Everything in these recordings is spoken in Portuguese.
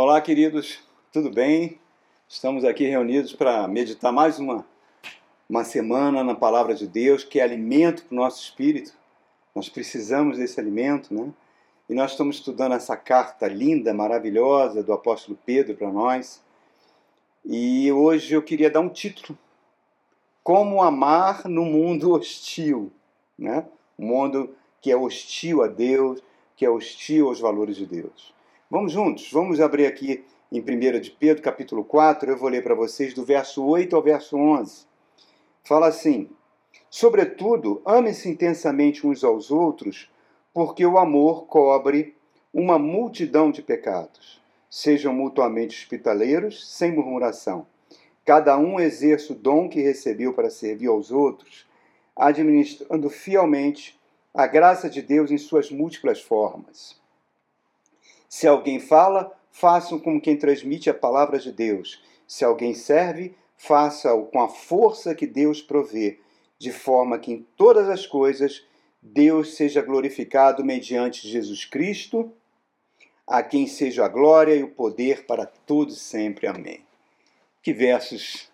Olá, queridos, tudo bem? Estamos aqui reunidos para meditar mais uma, uma semana na Palavra de Deus, que é alimento para o nosso espírito. Nós precisamos desse alimento, né? E nós estamos estudando essa carta linda, maravilhosa do apóstolo Pedro para nós. E hoje eu queria dar um título: Como amar no mundo hostil, né? Um mundo que é hostil a Deus, que é hostil aos valores de Deus. Vamos juntos, vamos abrir aqui em 1 de Pedro, capítulo 4, eu vou ler para vocês do verso 8 ao verso 11. Fala assim: Sobretudo, amem-se intensamente uns aos outros, porque o amor cobre uma multidão de pecados. Sejam mutuamente hospitaleiros, sem murmuração. Cada um exerça o dom que recebeu para servir aos outros, administrando fielmente a graça de Deus em suas múltiplas formas. Se alguém fala, façam como quem transmite a palavra de Deus. Se alguém serve, faça-o com a força que Deus provê, de forma que em todas as coisas Deus seja glorificado mediante Jesus Cristo, a quem seja a glória e o poder para todos sempre. Amém. Que versos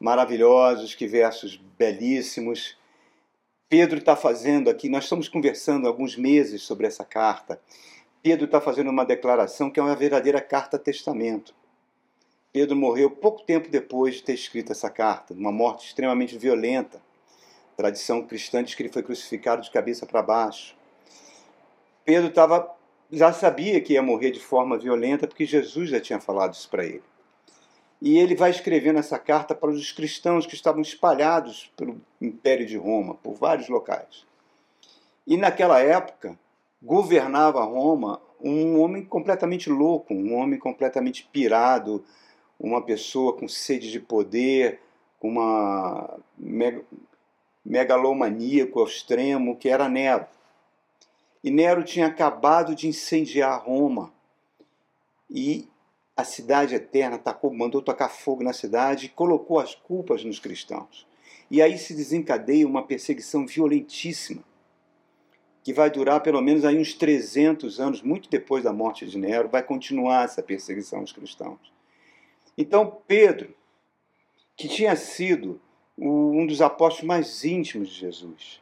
maravilhosos, que versos belíssimos. Pedro está fazendo aqui, nós estamos conversando há alguns meses sobre essa carta. Pedro está fazendo uma declaração que é uma verdadeira carta-testamento. Pedro morreu pouco tempo depois de ter escrito essa carta, uma morte extremamente violenta. Tradição cristã diz que ele foi crucificado de cabeça para baixo. Pedro estava, já sabia que ia morrer de forma violenta, porque Jesus já tinha falado isso para ele. E ele vai escrevendo essa carta para os cristãos que estavam espalhados pelo Império de Roma, por vários locais. E naquela época, governava Roma um homem completamente louco, um homem completamente pirado, uma pessoa com sede de poder, uma megalomaníaco ao extremo, que era Nero. E Nero tinha acabado de incendiar Roma. E a cidade eterna tacou, mandou tocar fogo na cidade e colocou as culpas nos cristãos. E aí se desencadeia uma perseguição violentíssima que vai durar pelo menos aí uns 300 anos, muito depois da morte de Nero, vai continuar essa perseguição aos cristãos. Então, Pedro, que tinha sido um dos apóstolos mais íntimos de Jesus,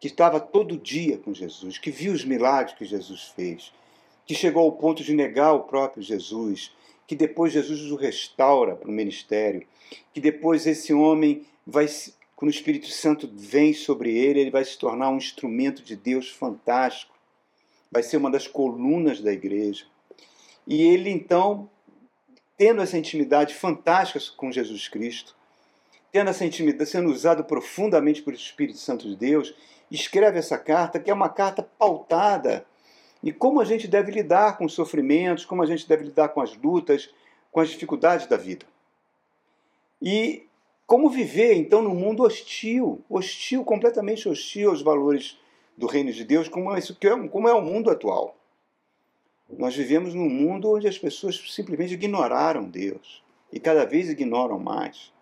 que estava todo dia com Jesus, que viu os milagres que Jesus fez, que chegou ao ponto de negar o próprio Jesus, que depois Jesus o restaura para o ministério, que depois esse homem vai quando o Espírito Santo vem sobre ele, ele vai se tornar um instrumento de Deus fantástico. Vai ser uma das colunas da igreja. E ele, então, tendo essa intimidade fantástica com Jesus Cristo, tendo essa intimidade, sendo usado profundamente pelo Espírito Santo de Deus, escreve essa carta, que é uma carta pautada e como a gente deve lidar com os sofrimentos, como a gente deve lidar com as lutas, com as dificuldades da vida. E como viver, então, num mundo hostil, hostil, completamente hostil aos valores do reino de Deus, como é, como é o mundo atual? Nós vivemos num mundo onde as pessoas simplesmente ignoraram Deus e cada vez ignoram mais,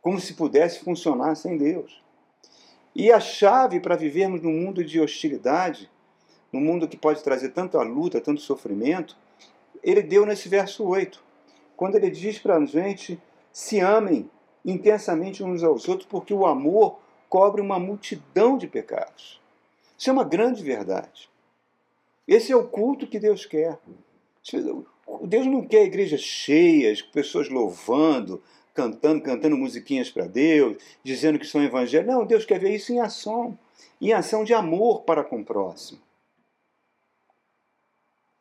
como se pudesse funcionar sem Deus. E a chave para vivermos num mundo de hostilidade, num mundo que pode trazer tanta luta, tanto sofrimento, ele deu nesse verso 8, quando ele diz para a gente: se amem intensamente uns aos outros, porque o amor cobre uma multidão de pecados. Isso é uma grande verdade. Esse é o culto que Deus quer. Deus não quer igrejas cheias, pessoas louvando, cantando, cantando musiquinhas para Deus, dizendo que são evangélicos. Não, Deus quer ver isso em ação, em ação de amor para com o próximo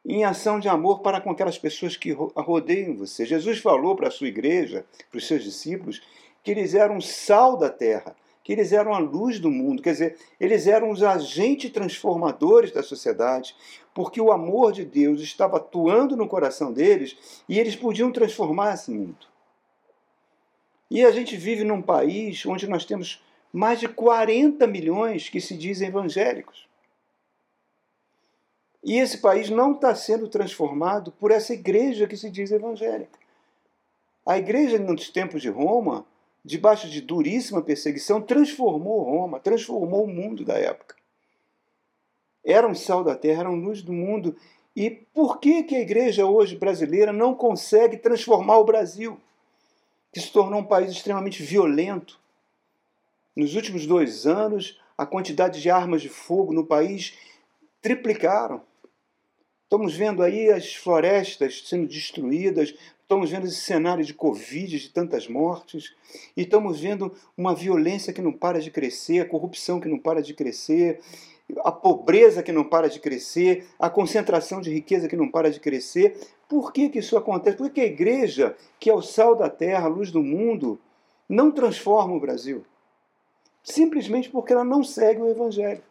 em ação de amor para com aquelas pessoas que rodeiam você. Jesus falou para a sua igreja, para os seus discípulos, que eles eram sal da terra, que eles eram a luz do mundo, quer dizer, eles eram os agentes transformadores da sociedade, porque o amor de Deus estava atuando no coração deles e eles podiam transformar esse mundo. E a gente vive num país onde nós temos mais de 40 milhões que se dizem evangélicos. E esse país não está sendo transformado por essa igreja que se diz evangélica. A igreja, nos tempos de Roma, debaixo de duríssima perseguição, transformou Roma, transformou o mundo da época. Eram sal da terra, eram luz do mundo, E por que, que a igreja hoje brasileira não consegue transformar o Brasil, que se tornou um país extremamente violento? Nos últimos dois anos, a quantidade de armas de fogo no país triplicaram. Estamos vendo aí as florestas sendo destruídas, estamos vendo esse cenário de Covid, de tantas mortes, e estamos vendo uma violência que não para de crescer, a corrupção que não para de crescer, a pobreza que não para de crescer, a concentração de riqueza que não para de crescer. Por que, que isso acontece? Porque a igreja, que é o sal da terra, a luz do mundo, não transforma o Brasil. Simplesmente porque ela não segue o Evangelho.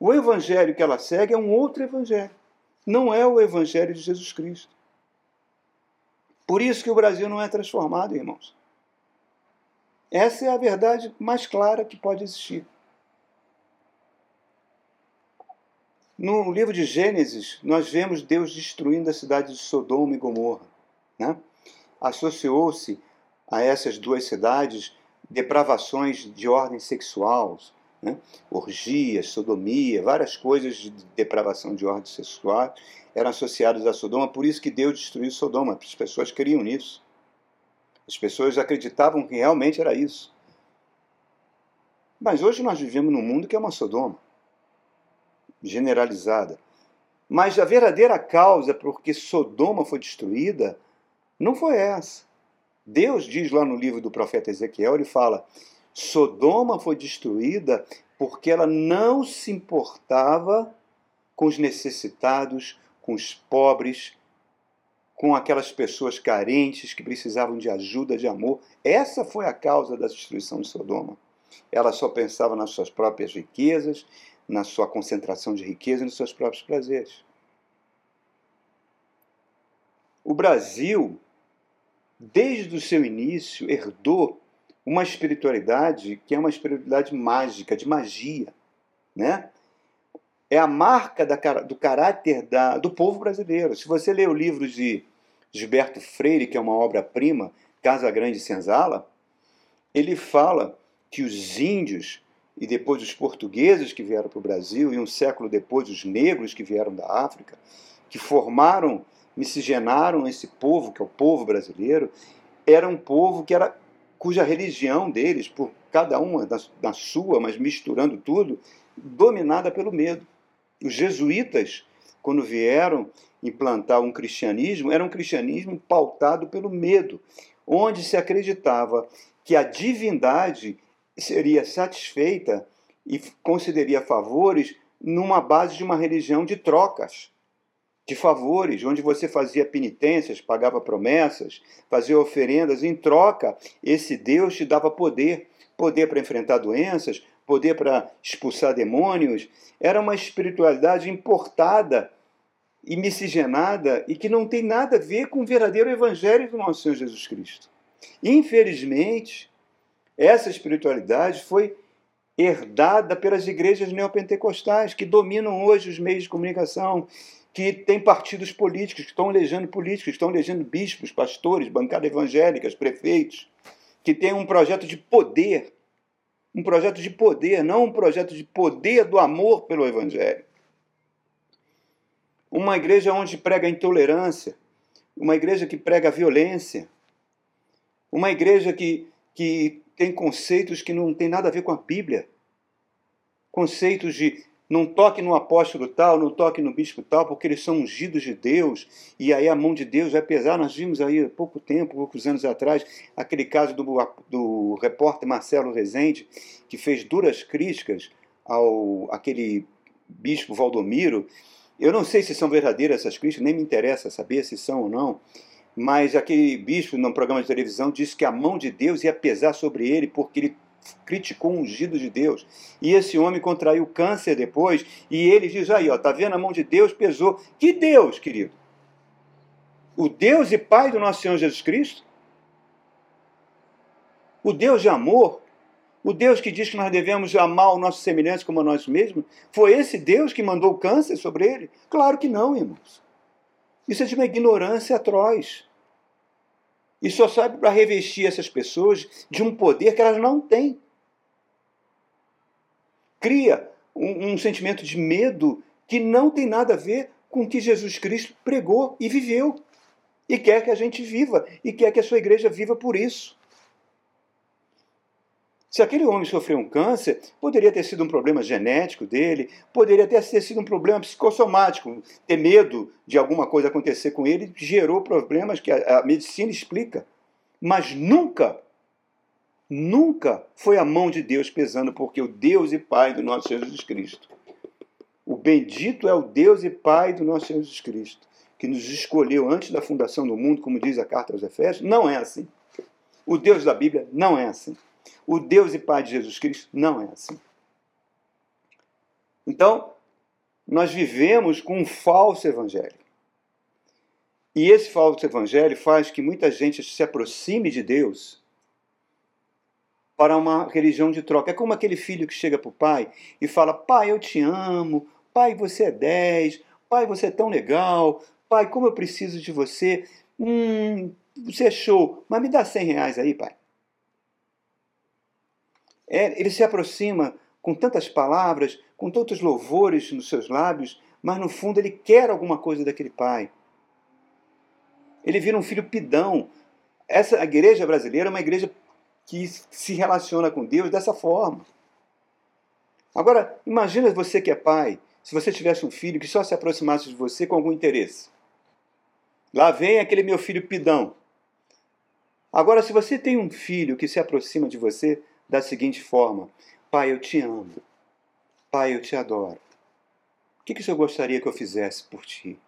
O Evangelho que ela segue é um outro Evangelho. Não é o Evangelho de Jesus Cristo. Por isso que o Brasil não é transformado, irmãos. Essa é a verdade mais clara que pode existir. No livro de Gênesis, nós vemos Deus destruindo a cidade de Sodoma e Gomorra. Né? Associou-se a essas duas cidades depravações de ordem sexual, né? orgias, sodomia, várias coisas de depravação de ordem sexual eram associadas a Sodoma, por isso que Deus destruiu Sodoma, as pessoas criam nisso. As pessoas acreditavam que realmente era isso. Mas hoje nós vivemos num mundo que é uma Sodoma, generalizada. Mas a verdadeira causa por que Sodoma foi destruída não foi essa. Deus diz lá no livro do profeta Ezequiel, ele fala: Sodoma foi destruída porque ela não se importava com os necessitados, com os pobres, com aquelas pessoas carentes que precisavam de ajuda, de amor. Essa foi a causa da destruição de Sodoma. Ela só pensava nas suas próprias riquezas, na sua concentração de riqueza e nos seus próprios prazeres. O Brasil, desde o seu início, herdou uma espiritualidade que é uma espiritualidade mágica, de magia, né? É a marca da, do caráter da, do povo brasileiro. Se você ler o livro de Gilberto Freire, que é uma obra-prima, Casa Grande Senzala, ele fala que os índios e depois os portugueses que vieram para o Brasil, e um século depois os negros que vieram da África, que formaram, miscigenaram esse povo, que é o povo brasileiro, era um povo que era cuja religião deles, por cada uma da, da sua, mas misturando tudo, dominada pelo medo. Os jesuítas, quando vieram implantar um cristianismo, era um cristianismo pautado pelo medo, onde se acreditava que a divindade seria satisfeita e concederia favores numa base de uma religião de trocas de favores, onde você fazia penitências, pagava promessas, fazia oferendas, em troca, esse Deus te dava poder poder para enfrentar doenças, poder para expulsar demônios. Era uma espiritualidade importada e miscigenada e que não tem nada a ver com o verdadeiro evangelho do nosso Senhor Jesus Cristo. Infelizmente, essa espiritualidade foi herdada pelas igrejas neopentecostais que dominam hoje os meios de comunicação que tem partidos políticos, que estão elegendo políticos, estão elegendo bispos, pastores, bancadas evangélicas, prefeitos, que tem um projeto de poder, um projeto de poder, não um projeto de poder do amor pelo Evangelho. Uma igreja onde prega intolerância, uma igreja que prega violência, uma igreja que, que tem conceitos que não tem nada a ver com a Bíblia. Conceitos de não toque no apóstolo tal, não toque no bispo tal, porque eles são ungidos de Deus, e aí a mão de Deus vai pesar. Nós vimos aí há pouco tempo, poucos anos atrás, aquele caso do, do repórter Marcelo Rezende, que fez duras críticas ao aquele bispo Valdomiro. Eu não sei se são verdadeiras essas críticas, nem me interessa saber se são ou não, mas aquele bispo, num programa de televisão, disse que a mão de Deus ia pesar sobre ele, porque ele criticou o ungido de Deus. E esse homem contraiu câncer depois, e ele diz aí, ó, tá vendo a mão de Deus pesou. Que Deus, querido? O Deus e Pai do nosso Senhor Jesus Cristo? O Deus de amor? O Deus que diz que nós devemos amar o nosso semelhante como a nós mesmos? Foi esse Deus que mandou o câncer sobre ele? Claro que não, irmãos. Isso é de uma ignorância atroz. E só serve para revestir essas pessoas de um poder que elas não têm. Cria um, um sentimento de medo que não tem nada a ver com o que Jesus Cristo pregou e viveu. E quer que a gente viva, e quer que a sua igreja viva por isso. Se aquele homem sofreu um câncer, poderia ter sido um problema genético dele, poderia ter sido um problema psicossomático, ter medo de alguma coisa acontecer com ele, gerou problemas que a, a medicina explica. Mas nunca, nunca foi a mão de Deus pesando, porque o Deus e Pai do nosso Senhor Jesus Cristo. O bendito é o Deus e Pai do nosso Senhor Jesus Cristo, que nos escolheu antes da fundação do mundo, como diz a carta aos Efésios. Não é assim. O Deus da Bíblia não é assim. O Deus e Pai de Jesus Cristo não é assim. Então, nós vivemos com um falso evangelho. E esse falso evangelho faz que muita gente se aproxime de Deus para uma religião de troca. É como aquele filho que chega para o pai e fala: Pai, eu te amo. Pai, você é 10. Pai, você é tão legal. Pai, como eu preciso de você. Hum, você é show. Mas me dá 100 reais aí, pai. É, ele se aproxima com tantas palavras, com tantos louvores nos seus lábios, mas no fundo ele quer alguma coisa daquele pai. Ele vira um filho pidão. Essa igreja brasileira é uma igreja que se relaciona com Deus dessa forma. Agora, imagina você que é pai, se você tivesse um filho que só se aproximasse de você com algum interesse. Lá vem aquele meu filho pidão. Agora, se você tem um filho que se aproxima de você da seguinte forma: Pai, eu te amo. Pai, eu te adoro. O que, que o Senhor gostaria que eu fizesse por ti?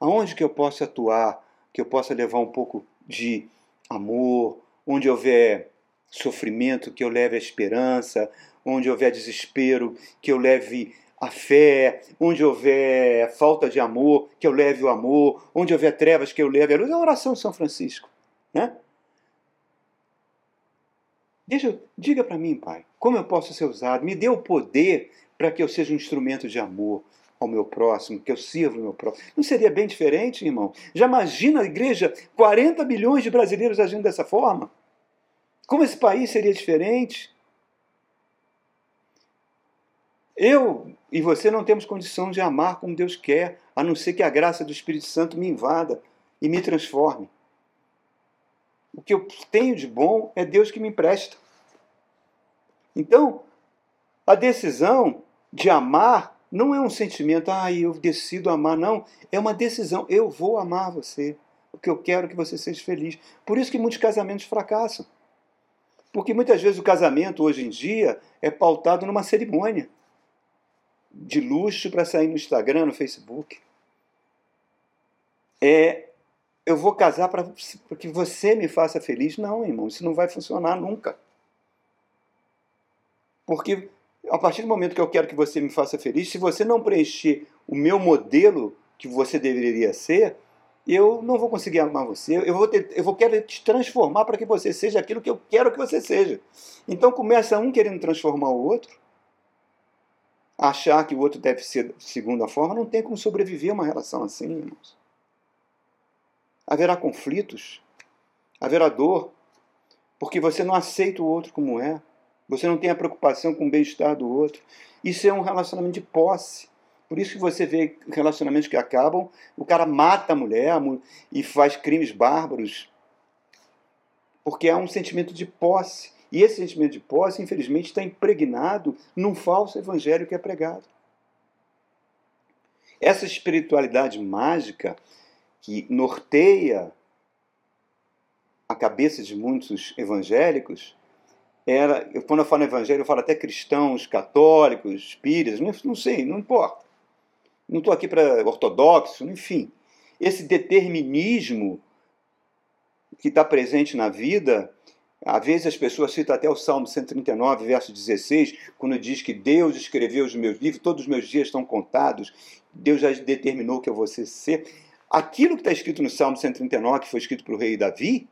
Aonde que eu posso atuar, que eu possa levar um pouco de amor, onde houver sofrimento, que eu leve a esperança, onde houver desespero, que eu leve a fé, onde houver falta de amor, que eu leve o amor, onde houver trevas, que eu leve a luz. É a oração de São Francisco. Né? Deixa, diga para mim, Pai, como eu posso ser usado? Me dê o poder para que eu seja um instrumento de amor ao meu próximo, que eu sirva o meu próximo. Não seria bem diferente, irmão? Já imagina a igreja, 40 milhões de brasileiros agindo dessa forma? Como esse país seria diferente? Eu e você não temos condição de amar como Deus quer, a não ser que a graça do Espírito Santo me invada e me transforme. O que eu tenho de bom é Deus que me empresta. Então, a decisão de amar não é um sentimento, ah, eu decido amar, não. É uma decisão, eu vou amar você, porque eu quero que você seja feliz. Por isso que muitos casamentos fracassam. Porque muitas vezes o casamento hoje em dia é pautado numa cerimônia de luxo para sair no Instagram, no Facebook. É eu vou casar para que você me faça feliz. Não, irmão, isso não vai funcionar nunca. Porque a partir do momento que eu quero que você me faça feliz, se você não preencher o meu modelo que você deveria ser, eu não vou conseguir amar você. Eu vou, ter, eu vou querer te transformar para que você seja aquilo que eu quero que você seja. Então começa um querendo transformar o outro, achar que o outro deve ser de segunda forma, não tem como sobreviver uma relação assim, irmãos haverá conflitos, haverá dor, porque você não aceita o outro como é, você não tem a preocupação com o bem-estar do outro. Isso é um relacionamento de posse. Por isso que você vê relacionamentos que acabam, o cara mata a mulher e faz crimes bárbaros, porque há um sentimento de posse. E esse sentimento de posse, infelizmente, está impregnado num falso evangelho que é pregado. Essa espiritualidade mágica que norteia a cabeça de muitos evangélicos era, quando eu falo evangelho, eu falo até cristãos, católicos, espíritas, não sei, não importa. Não estou aqui para ortodoxo, enfim. Esse determinismo que está presente na vida, às vezes as pessoas citam até o Salmo 139, verso 16, quando diz que Deus escreveu os meus livros, todos os meus dias estão contados, Deus já determinou que eu vou ser. Aquilo que está escrito no Salmo 139, que foi escrito para o rei Davi,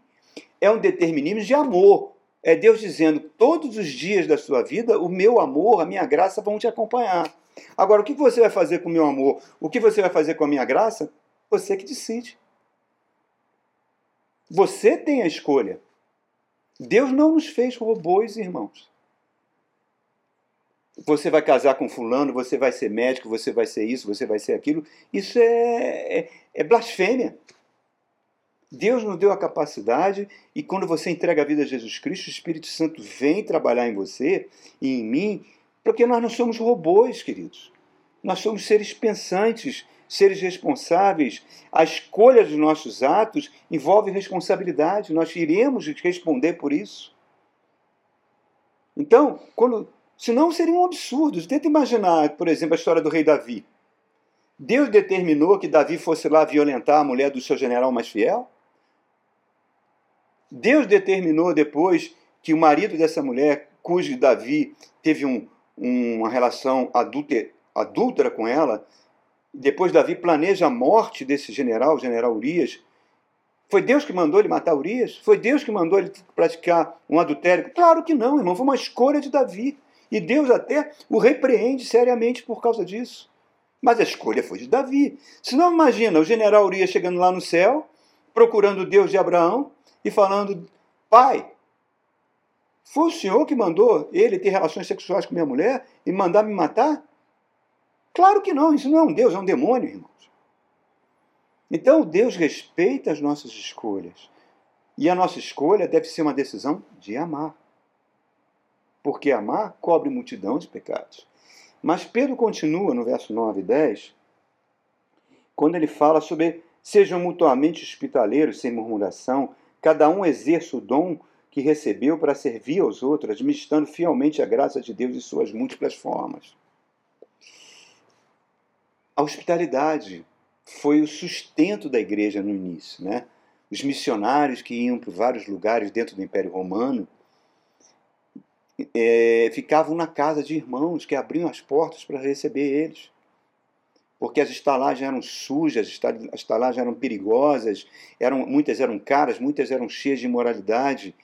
é um determinismo de amor. É Deus dizendo: todos os dias da sua vida, o meu amor, a minha graça vão te acompanhar. Agora, o que você vai fazer com o meu amor? O que você vai fazer com a minha graça? Você que decide. Você tem a escolha. Deus não nos fez robôs, irmãos. Você vai casar com fulano, você vai ser médico, você vai ser isso, você vai ser aquilo. Isso é, é, é blasfêmia. Deus nos deu a capacidade e quando você entrega a vida a Jesus Cristo, o Espírito Santo vem trabalhar em você e em mim, porque nós não somos robôs, queridos. Nós somos seres pensantes, seres responsáveis. A escolha dos nossos atos envolve responsabilidade. Nós iremos responder por isso. Então, quando, senão seria um absurdo. Tenta imaginar, por exemplo, a história do rei Davi. Deus determinou que Davi fosse lá violentar a mulher do seu general mais fiel? Deus determinou depois que o marido dessa mulher, cujo Davi teve um, uma relação adúltera, com ela, depois Davi planeja a morte desse general, o general Urias. Foi Deus que mandou ele matar Urias? Foi Deus que mandou ele praticar um adultério? Claro que não, irmão. Foi uma escolha de Davi. E Deus até o repreende seriamente por causa disso. Mas a escolha foi de Davi. Se não imagina o general Urias chegando lá no céu, procurando o Deus de Abraão e falando: Pai, foi o senhor que mandou ele ter relações sexuais com minha mulher e mandar me matar? Claro que não, isso não é um Deus, é um demônio, irmãos. Então Deus respeita as nossas escolhas. E a nossa escolha deve ser uma decisão de amar. Porque amar cobre multidão de pecados. Mas Pedro continua no verso 9 e 10, quando ele fala sobre sejam mutuamente hospitaleiros sem murmuração, cada um exerça o dom que recebeu para servir aos outros, administrando fielmente a graça de Deus em suas múltiplas formas. A hospitalidade foi o sustento da igreja no início. Né? Os missionários que iam para vários lugares dentro do Império Romano é, ficavam na casa de irmãos que abriam as portas para receber eles. Porque as estalagens eram sujas, as estalagens eram perigosas, eram, muitas eram caras, muitas eram cheias de imoralidade.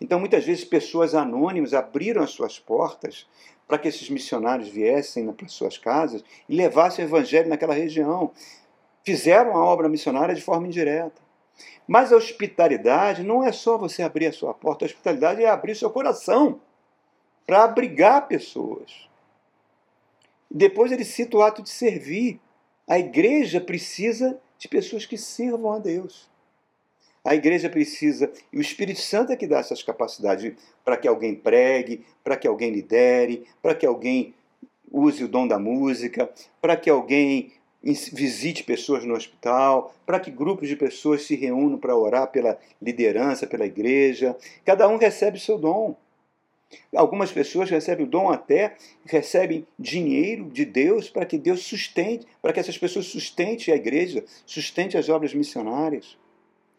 Então, muitas vezes, pessoas anônimas abriram as suas portas para que esses missionários viessem para suas casas e levassem o evangelho naquela região. Fizeram a obra missionária de forma indireta. Mas a hospitalidade não é só você abrir a sua porta, a hospitalidade é abrir seu coração para abrigar pessoas. Depois ele cita o ato de servir. A igreja precisa de pessoas que sirvam a Deus. A igreja precisa, e o Espírito Santo é que dá essas capacidades para que alguém pregue, para que alguém lidere, para que alguém use o dom da música, para que alguém visite pessoas no hospital, para que grupos de pessoas se reúnam para orar pela liderança, pela igreja. Cada um recebe seu dom. Algumas pessoas recebem o dom até, recebem dinheiro de Deus para que Deus sustente, para que essas pessoas sustentem a igreja, sustente as obras missionárias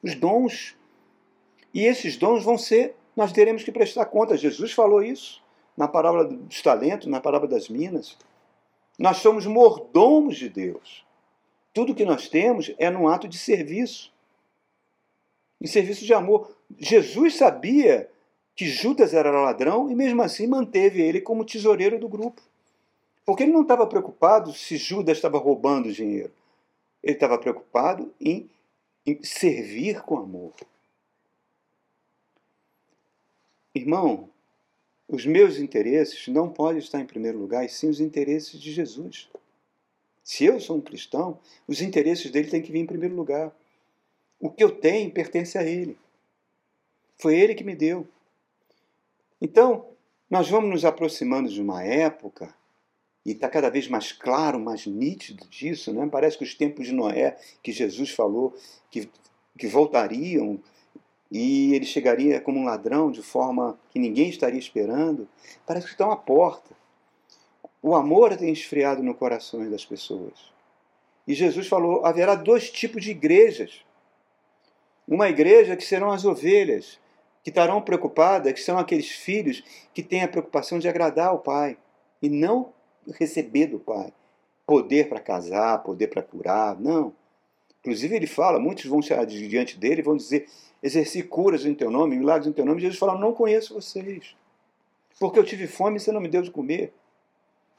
os dons. E esses dons vão ser, nós teremos que prestar conta. Jesus falou isso na parábola dos talentos, na parábola das minas. Nós somos mordomos de Deus. Tudo que nós temos é num ato de serviço. Em serviço de amor. Jesus sabia que Judas era ladrão e mesmo assim manteve ele como tesoureiro do grupo. Porque ele não estava preocupado se Judas estava roubando dinheiro. Ele estava preocupado em em servir com amor. Irmão, os meus interesses não podem estar em primeiro lugar, e sim os interesses de Jesus. Se eu sou um cristão, os interesses dele têm que vir em primeiro lugar. O que eu tenho pertence a ele. Foi ele que me deu. Então, nós vamos nos aproximando de uma época e está cada vez mais claro, mais nítido disso. Né? Parece que os tempos de Noé, que Jesus falou que, que voltariam e ele chegaria como um ladrão de forma que ninguém estaria esperando, parece que estão à porta. O amor tem esfriado no coração das pessoas. E Jesus falou: haverá dois tipos de igrejas. Uma igreja que serão as ovelhas, que estarão preocupadas, são aqueles filhos que têm a preocupação de agradar ao Pai e não receber do Pai. Poder para casar, poder para curar, não. Inclusive ele fala, muitos vão chegar diante dele e vão dizer, exerci curas em teu nome, milagres em teu nome. Jesus fala, não conheço vocês. Porque eu tive fome e você não me deu de comer.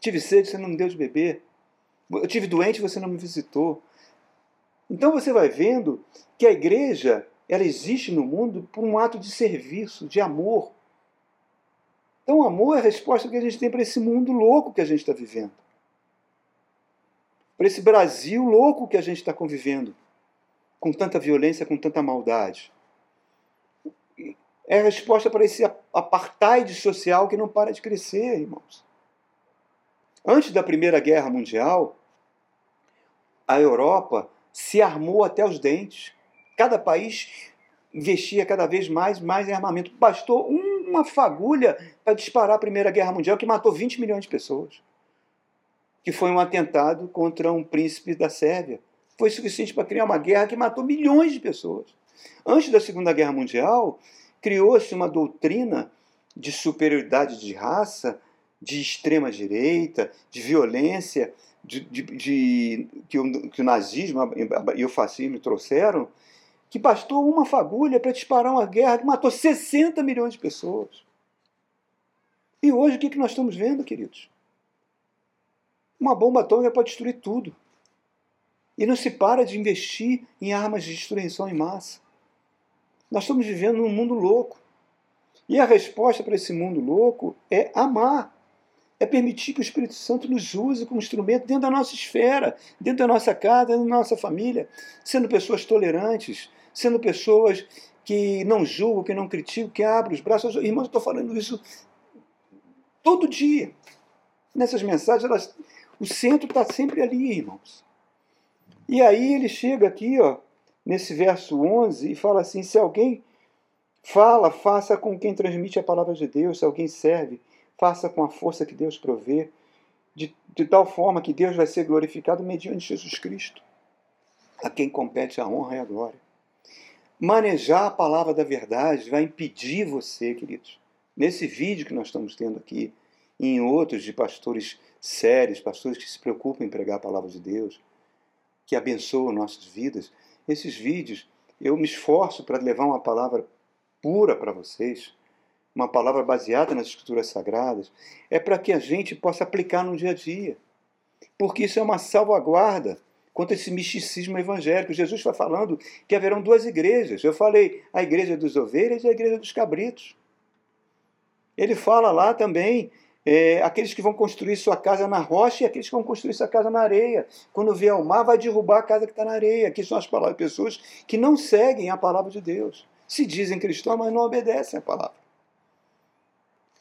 Tive sede e você não me deu de beber. Eu tive doente e você não me visitou. Então você vai vendo que a igreja ela existe no mundo por um ato de serviço, de amor. Então, o amor é a resposta que a gente tem para esse mundo louco que a gente está vivendo. Para esse Brasil louco que a gente está convivendo. Com tanta violência, com tanta maldade. É a resposta para esse apartheid social que não para de crescer, irmãos. Antes da Primeira Guerra Mundial, a Europa se armou até os dentes. Cada país investia cada vez mais, mais em armamento. Bastou uma fagulha para disparar a Primeira Guerra Mundial, que matou 20 milhões de pessoas. Que foi um atentado contra um príncipe da Sérvia. Foi suficiente para criar uma guerra que matou milhões de pessoas. Antes da Segunda Guerra Mundial, criou-se uma doutrina de superioridade de raça, de extrema direita, de violência, de, de, de que, o, que o nazismo e o fascismo trouxeram, que bastou uma fagulha para disparar uma guerra que matou 60 milhões de pessoas. E hoje o que, que nós estamos vendo, queridos? Uma bomba atômica pode destruir tudo. E não se para de investir em armas de destruição em massa. Nós estamos vivendo num mundo louco. E a resposta para esse mundo louco é amar. É permitir que o Espírito Santo nos use como instrumento dentro da nossa esfera, dentro da nossa casa, dentro da nossa família, sendo pessoas tolerantes, sendo pessoas que não julgam, que não criticam, que abrem os braços. Irmãos, eu estou falando isso todo dia. Nessas mensagens, elas, o centro está sempre ali, irmãos. E aí ele chega aqui, ó, nesse verso 11, e fala assim: se alguém fala, faça com quem transmite a palavra de Deus, se alguém serve, faça com a força que Deus provê, de, de tal forma que Deus vai ser glorificado mediante Jesus Cristo, a quem compete a honra e a glória. Manejar a palavra da verdade vai impedir você, queridos, nesse vídeo que nós estamos tendo aqui, e em outros de pastores sérios, pastores que se preocupam em pregar a palavra de Deus, que abençoam nossas vidas, esses vídeos eu me esforço para levar uma palavra pura para vocês, uma palavra baseada nas escrituras sagradas, é para que a gente possa aplicar no dia a dia. Porque isso é uma salvaguarda contra esse misticismo evangélico. Jesus está falando que haverão duas igrejas. Eu falei a igreja dos ovelhas e a igreja dos cabritos. Ele fala lá também é, aqueles que vão construir sua casa na rocha e aqueles que vão construir sua casa na areia. Quando vier o mar, vai derrubar a casa que está na areia. Aqui são as palavras pessoas que não seguem a palavra de Deus. Se dizem cristãos, mas não obedecem a palavra.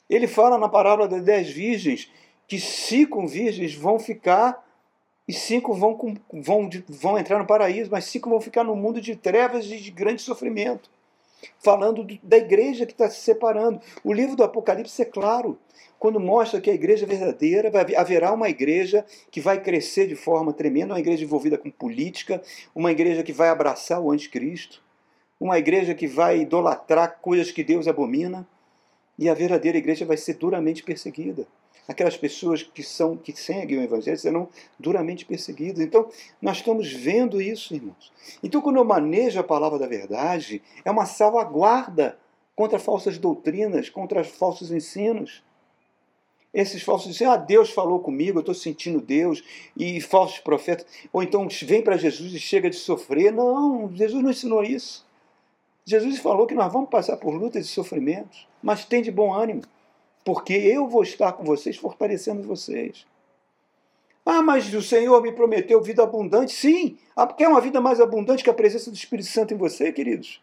Ele fala na parábola das dez virgens que cinco virgens vão ficar e cinco vão, vão, vão entrar no paraíso, mas cinco vão ficar no mundo de trevas e de grande sofrimento. Falando da igreja que está se separando. O livro do Apocalipse é claro, quando mostra que a igreja verdadeira, haverá uma igreja que vai crescer de forma tremenda, uma igreja envolvida com política, uma igreja que vai abraçar o anticristo, uma igreja que vai idolatrar coisas que Deus abomina, e a verdadeira igreja vai ser duramente perseguida aquelas pessoas que são que seguem o evangelho serão duramente perseguidas. Então, nós estamos vendo isso, irmãos. Então, quando eu manejo a palavra da verdade, é uma salvaguarda contra falsas doutrinas, contra falsos ensinos. Esses falsos dizem, ah, Deus falou comigo, eu estou sentindo Deus, e falsos profetas, ou então vem para Jesus e chega de sofrer. Não, Jesus não ensinou isso. Jesus falou que nós vamos passar por lutas e sofrimentos, mas tem de bom ânimo porque eu vou estar com vocês, fortalecendo vocês. Ah, mas o Senhor me prometeu vida abundante. Sim, quer uma vida mais abundante que a presença do Espírito Santo em você, queridos?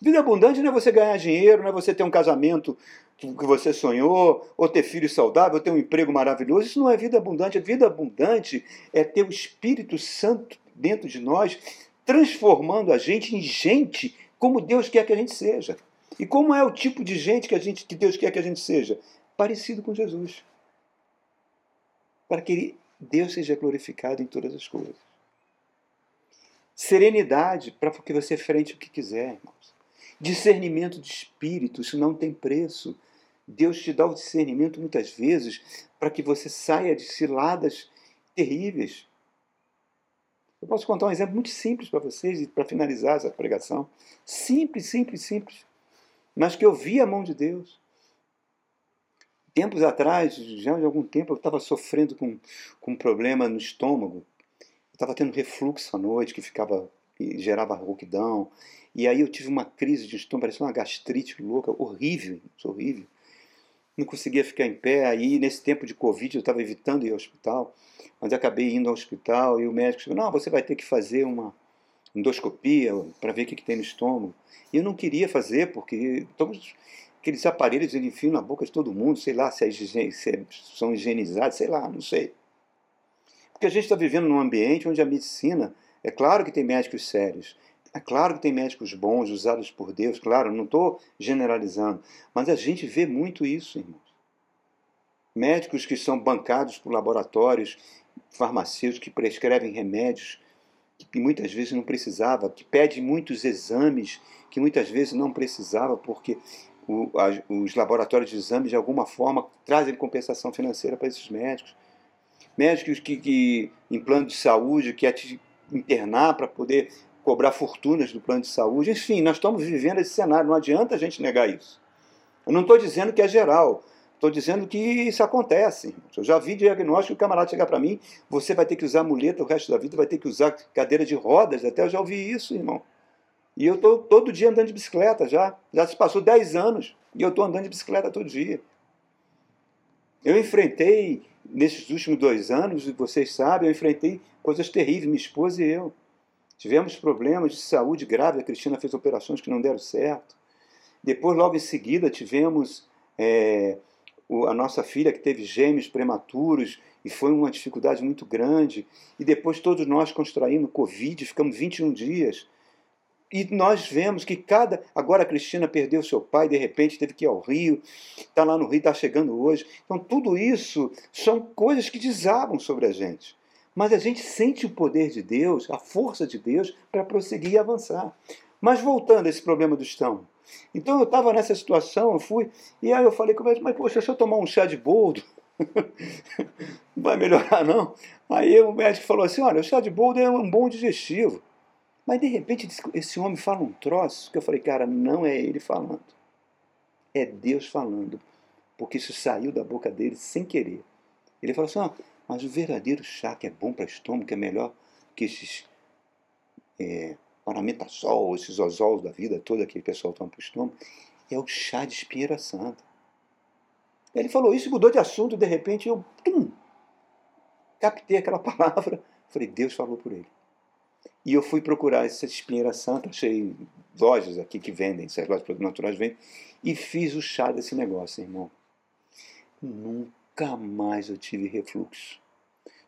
Vida abundante não é você ganhar dinheiro, não é você ter um casamento que você sonhou, ou ter filho saudável, ou ter um emprego maravilhoso. Isso não é vida abundante. A vida abundante é ter o Espírito Santo dentro de nós, transformando a gente em gente como Deus quer que a gente seja. E como é o tipo de gente que, a gente, que Deus quer que a gente seja? Parecido com Jesus. Para que Deus seja glorificado em todas as coisas. Serenidade para que você frente o que quiser, irmãos. Discernimento de espírito, isso não tem preço. Deus te dá o discernimento muitas vezes para que você saia de ciladas terríveis. Eu posso contar um exemplo muito simples para vocês e para finalizar essa pregação. Simples, simples, simples mas que eu vi a mão de Deus. Tempos atrás, já de algum tempo, eu estava sofrendo com, com um problema no estômago. Eu estava tendo refluxo à noite, que ficava que gerava rouquidão. E aí eu tive uma crise de estômago, parecia uma gastrite louca, horrível, horrível. não conseguia ficar em pé. Aí, nesse tempo de Covid, eu estava evitando ir ao hospital, mas acabei indo ao hospital e o médico disse: Não, você vai ter que fazer uma endoscopia para ver o que, que tem no estômago. E eu não queria fazer, porque todos aqueles aparelhos eles enfiam na boca de todo mundo, sei lá se, é, se é, são higienizados, sei lá, não sei. Porque a gente está vivendo num ambiente onde a medicina, é claro que tem médicos sérios, é claro que tem médicos bons, usados por Deus, claro, não estou generalizando, mas a gente vê muito isso, irmãos. Médicos que são bancados por laboratórios farmacêuticos que prescrevem remédios que muitas vezes não precisava, que pede muitos exames que muitas vezes não precisava, porque o, a, os laboratórios de exames de alguma forma trazem compensação financeira para esses médicos. Médicos que, que em plano de saúde, que te internar para poder cobrar fortunas do plano de saúde. Enfim, nós estamos vivendo esse cenário, não adianta a gente negar isso. Eu não estou dizendo que é geral, estou dizendo que isso acontece. Eu já vi diagnóstico, o camarada chegar para mim, você vai ter que usar muleta o resto da vida, vai ter que usar cadeira de rodas, até eu já ouvi isso, irmão. E eu estou todo dia andando de bicicleta já. Já se passou 10 anos e eu estou andando de bicicleta todo dia. Eu enfrentei, nesses últimos dois anos, vocês sabem, eu enfrentei coisas terríveis, minha esposa e eu. Tivemos problemas de saúde grave, a Cristina fez operações que não deram certo. Depois, logo em seguida, tivemos é, a nossa filha que teve gêmeos prematuros e foi uma dificuldade muito grande. E depois todos nós contraímos Covid, ficamos 21 dias. E nós vemos que cada. Agora a Cristina perdeu seu pai, de repente teve que ir ao Rio, está lá no Rio, está chegando hoje. Então, tudo isso são coisas que desabam sobre a gente. Mas a gente sente o poder de Deus, a força de Deus, para prosseguir e avançar. Mas voltando a esse problema do estômago. Então eu estava nessa situação, eu fui, e aí eu falei com o médico, mas poxa, se eu tomar um chá de boldo, não vai melhorar não. Aí o médico falou assim, olha, o chá de boldo é um bom digestivo. Mas de repente esse homem fala um troço que eu falei, cara, não é ele falando. É Deus falando. Porque isso saiu da boca dele sem querer. Ele falou assim, ah, mas o verdadeiro chá que é bom para estômago, que é melhor que esses é, parametasol, esses ozols da vida toda que o pessoal toma o estômago, é o chá de espinheira santa. Ele falou isso, mudou de assunto, de repente eu tum, captei aquela palavra. Falei, Deus falou por ele. E eu fui procurar essa espinheira santa, achei lojas aqui que vendem, essas lojas de produtos naturais vendem, e fiz o chá desse negócio, irmão. Nunca mais eu tive refluxo.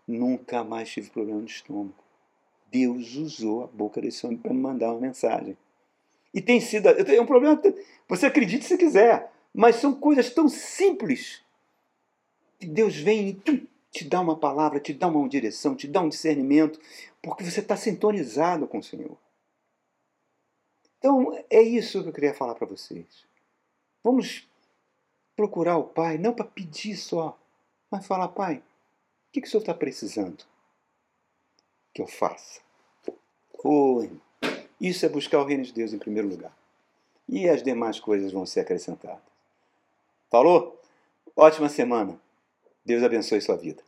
Nunca mais tive problema de estômago. Deus usou a boca desse homem para me mandar uma mensagem. E tem sido. É um problema. Você acredite se quiser, mas são coisas tão simples que Deus vem e te dá uma palavra, te dá uma direção, te dá um discernimento, porque você está sintonizado com o Senhor. Então, é isso que eu queria falar para vocês. Vamos procurar o Pai, não para pedir só, mas falar: Pai, o que, que o Senhor está precisando que eu faça? Isso é buscar o reino de Deus em primeiro lugar. E as demais coisas vão ser acrescentadas. Falou? Ótima semana. Deus abençoe sua vida.